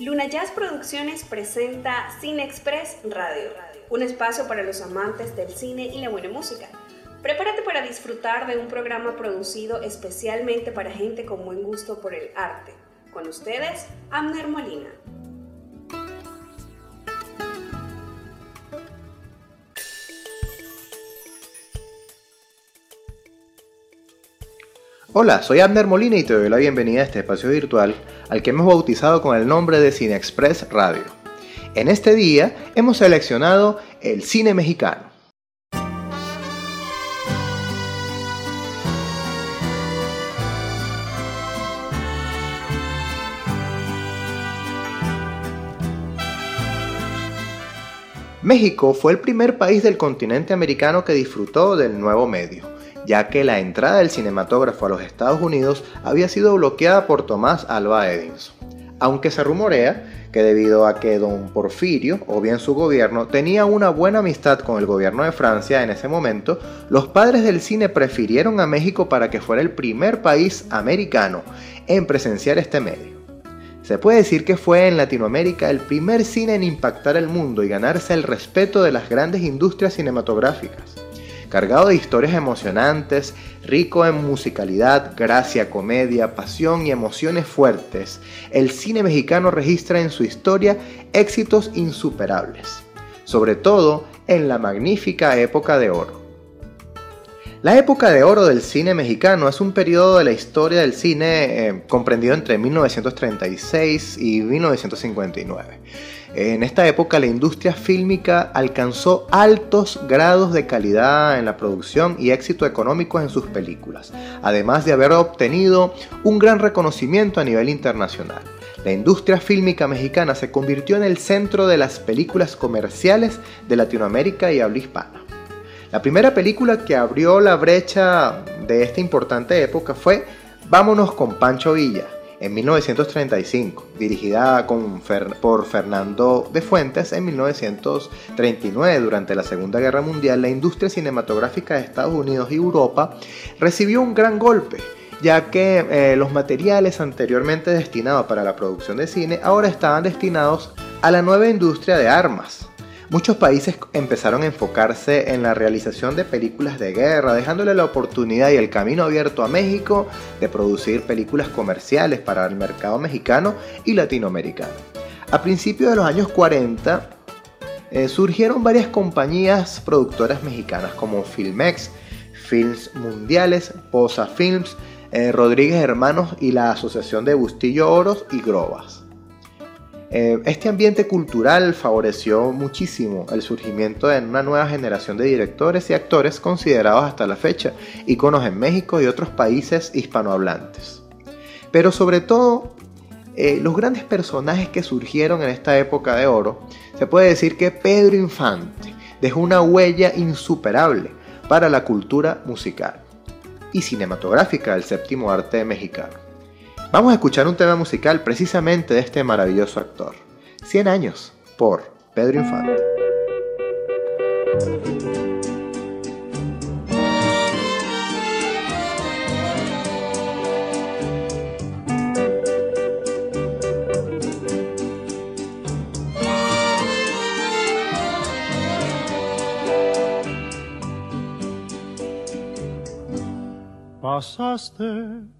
Luna Jazz Producciones presenta Cine Express Radio, un espacio para los amantes del cine y la buena música. Prepárate para disfrutar de un programa producido especialmente para gente con buen gusto por el arte. Con ustedes, Amner Molina. Hola, soy Abner Molina y te doy la bienvenida a este espacio virtual al que hemos bautizado con el nombre de Cine Express Radio. En este día hemos seleccionado el cine mexicano. México fue el primer país del continente americano que disfrutó del nuevo medio ya que la entrada del cinematógrafo a los Estados Unidos había sido bloqueada por Tomás Alba Edison. Aunque se rumorea que debido a que don Porfirio, o bien su gobierno, tenía una buena amistad con el gobierno de Francia en ese momento, los padres del cine prefirieron a México para que fuera el primer país americano en presenciar este medio. Se puede decir que fue en Latinoamérica el primer cine en impactar el mundo y ganarse el respeto de las grandes industrias cinematográficas cargado de historias emocionantes, rico en musicalidad, gracia, comedia, pasión y emociones fuertes, el cine mexicano registra en su historia éxitos insuperables, sobre todo en la magnífica época de oro. La época de oro del cine mexicano es un periodo de la historia del cine eh, comprendido entre 1936 y 1959 en esta época la industria fílmica alcanzó altos grados de calidad en la producción y éxito económico en sus películas, además de haber obtenido un gran reconocimiento a nivel internacional. La industria fílmica mexicana se convirtió en el centro de las películas comerciales de Latinoamérica y habla hispana. La primera película que abrió la brecha de esta importante época fue Vámonos con Pancho Villa, en 1935, dirigida por Fernando de Fuentes en 1939. Durante la Segunda Guerra Mundial, la industria cinematográfica de Estados Unidos y Europa recibió un gran golpe ya que eh, los materiales anteriormente destinados para la producción de cine ahora estaban destinados a la nueva industria de armas, Muchos países empezaron a enfocarse en la realización de películas de guerra, dejándole la oportunidad y el camino abierto a México de producir películas comerciales para el mercado mexicano y latinoamericano. A principios de los años 40 eh, surgieron varias compañías productoras mexicanas como Filmex, Films Mundiales, Posa Films, eh, Rodríguez Hermanos y la Asociación de Bustillo Oros y Grobas. Eh, este ambiente cultural favoreció muchísimo el surgimiento de una nueva generación de directores y actores considerados hasta la fecha íconos en México y otros países hispanohablantes. Pero sobre todo, eh, los grandes personajes que surgieron en esta época de oro, se puede decir que Pedro Infante dejó una huella insuperable para la cultura musical y cinematográfica del séptimo arte mexicano. Vamos a escuchar un tema musical precisamente de este maravilloso actor. 100 años por Pedro Infante. Pasaste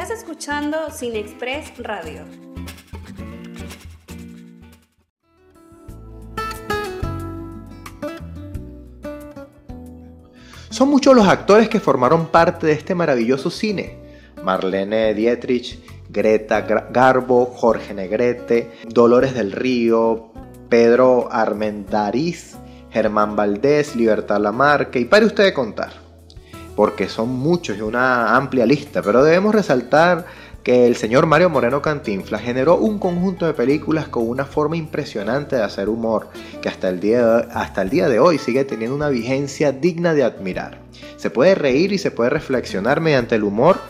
Estás escuchando Cine Express Radio. Son muchos los actores que formaron parte de este maravilloso cine. Marlene Dietrich, Greta Garbo, Jorge Negrete, Dolores del Río, Pedro Armendariz, Germán Valdés, Libertad Lamarque, y pare usted de contar porque son muchos y una amplia lista, pero debemos resaltar que el señor Mario Moreno Cantinflas generó un conjunto de películas con una forma impresionante de hacer humor, que hasta el día de, hasta el día de hoy sigue teniendo una vigencia digna de admirar. Se puede reír y se puede reflexionar mediante el humor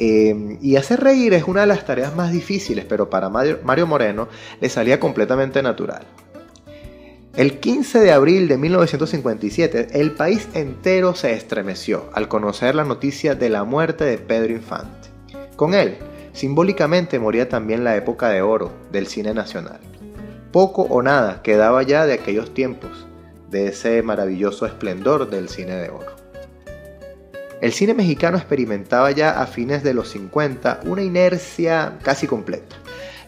eh, y hacer reír es una de las tareas más difíciles, pero para Mario Moreno le salía completamente natural. El 15 de abril de 1957, el país entero se estremeció al conocer la noticia de la muerte de Pedro Infante. Con él, simbólicamente moría también la época de oro del cine nacional. Poco o nada quedaba ya de aquellos tiempos, de ese maravilloso esplendor del cine de oro. El cine mexicano experimentaba ya a fines de los 50 una inercia casi completa.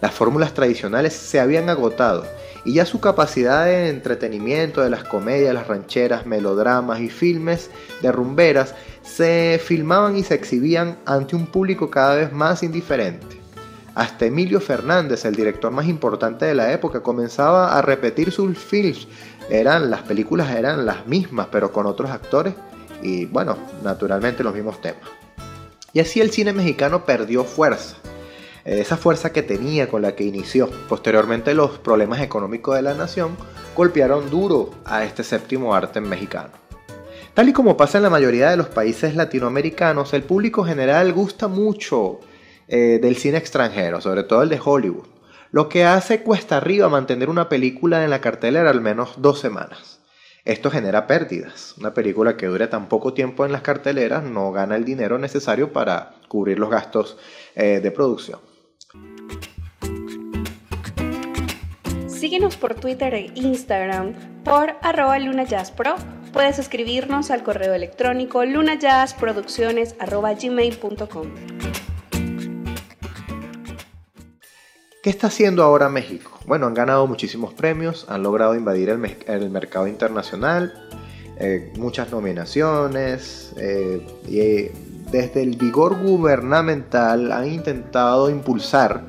Las fórmulas tradicionales se habían agotado y ya su capacidad de entretenimiento de las comedias, las rancheras, melodramas y filmes de rumberas se filmaban y se exhibían ante un público cada vez más indiferente. Hasta Emilio Fernández, el director más importante de la época, comenzaba a repetir sus films. Eran, las películas eran las mismas, pero con otros actores y, bueno, naturalmente los mismos temas. Y así el cine mexicano perdió fuerza esa fuerza que tenía con la que inició. Posteriormente los problemas económicos de la nación golpearon duro a este séptimo arte mexicano. Tal y como pasa en la mayoría de los países latinoamericanos, el público general gusta mucho eh, del cine extranjero, sobre todo el de Hollywood, lo que hace cuesta arriba mantener una película en la cartelera al menos dos semanas. Esto genera pérdidas. Una película que dure tan poco tiempo en las carteleras no gana el dinero necesario para cubrir los gastos eh, de producción. Síguenos por Twitter e Instagram por arroba lunajazzpro. Puedes escribirnos al correo electrónico lunajazzproducciones.gmail.com ¿Qué está haciendo ahora México? Bueno, han ganado muchísimos premios, han logrado invadir el, mercado internacional, eh, muchas nominaciones eh, y eh, desde el vigor gubernamental han intentado impulsar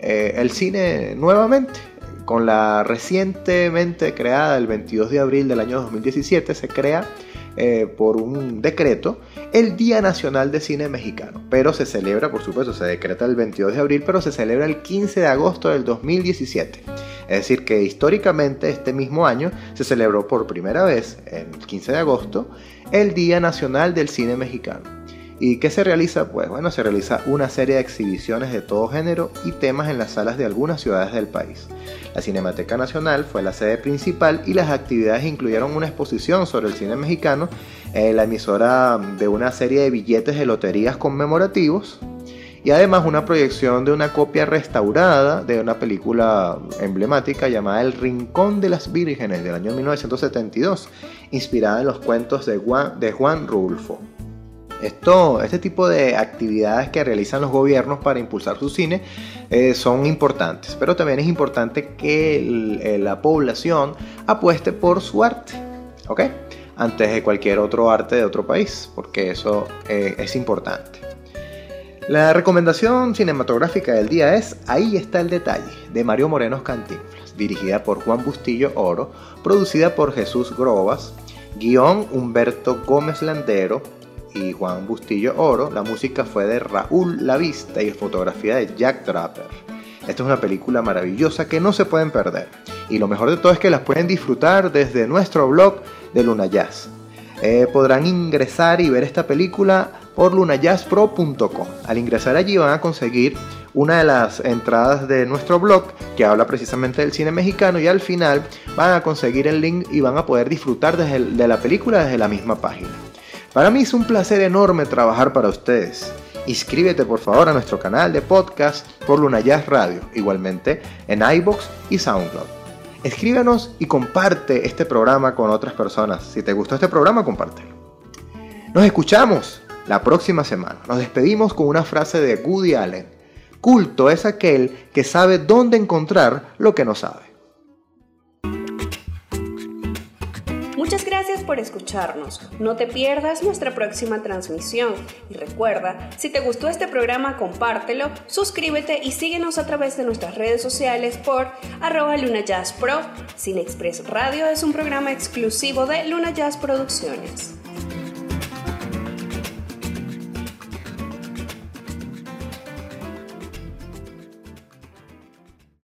el cine nuevamente con la recientemente creada, el 22 de abril del año 2017, se crea eh, por un decreto el Día Nacional de Cine Mexicano, pero se celebra, por supuesto, se decreta el 22 de abril, pero se celebra el 15 de agosto del 2017. Es decir, que históricamente este mismo año se celebró por primera vez, el 15 de agosto, el Día Nacional del Cine Mexicano. ¿Y qué se realiza? Pues bueno, se realiza una serie de exhibiciones de todo género y temas en las salas de algunas ciudades del país. La Cinemateca Nacional fue la sede principal y las actividades incluyeron una exposición sobre el cine mexicano, eh, la emisora de una serie de billetes de loterías conmemorativos y además una proyección de una copia restaurada de una película emblemática llamada El Rincón de las Vírgenes del año 1972, inspirada en los cuentos de Juan, de Juan Rulfo. Esto, este tipo de actividades que realizan los gobiernos para impulsar su cine eh, son importantes, pero también es importante que la población apueste por su arte, ¿ok? Antes de cualquier otro arte de otro país, porque eso eh, es importante. La recomendación cinematográfica del día es Ahí está el detalle, de Mario Moreno Cantinflas, dirigida por Juan Bustillo Oro, producida por Jesús Grobas, guion Humberto Gómez Landero, y Juan Bustillo Oro. La música fue de Raúl Lavista y fotografía de Jack Draper. Esta es una película maravillosa que no se pueden perder. Y lo mejor de todo es que las pueden disfrutar desde nuestro blog de Luna Jazz. Eh, podrán ingresar y ver esta película por lunajazzpro.com. Al ingresar allí van a conseguir una de las entradas de nuestro blog que habla precisamente del cine mexicano y al final van a conseguir el link y van a poder disfrutar de la película desde la misma página. Para mí es un placer enorme trabajar para ustedes. Inscríbete por favor a nuestro canal de podcast por Luna Jazz Radio, igualmente en iBox y SoundCloud. Escríbenos y comparte este programa con otras personas. Si te gustó este programa, compártelo. Nos escuchamos la próxima semana. Nos despedimos con una frase de Woody Allen. Culto es aquel que sabe dónde encontrar lo que no sabe. Por escucharnos. No te pierdas nuestra próxima transmisión. Y recuerda, si te gustó este programa, compártelo, suscríbete y síguenos a través de nuestras redes sociales por arroba Luna Jazz Pro. Cine Radio es un programa exclusivo de Luna Jazz Producciones.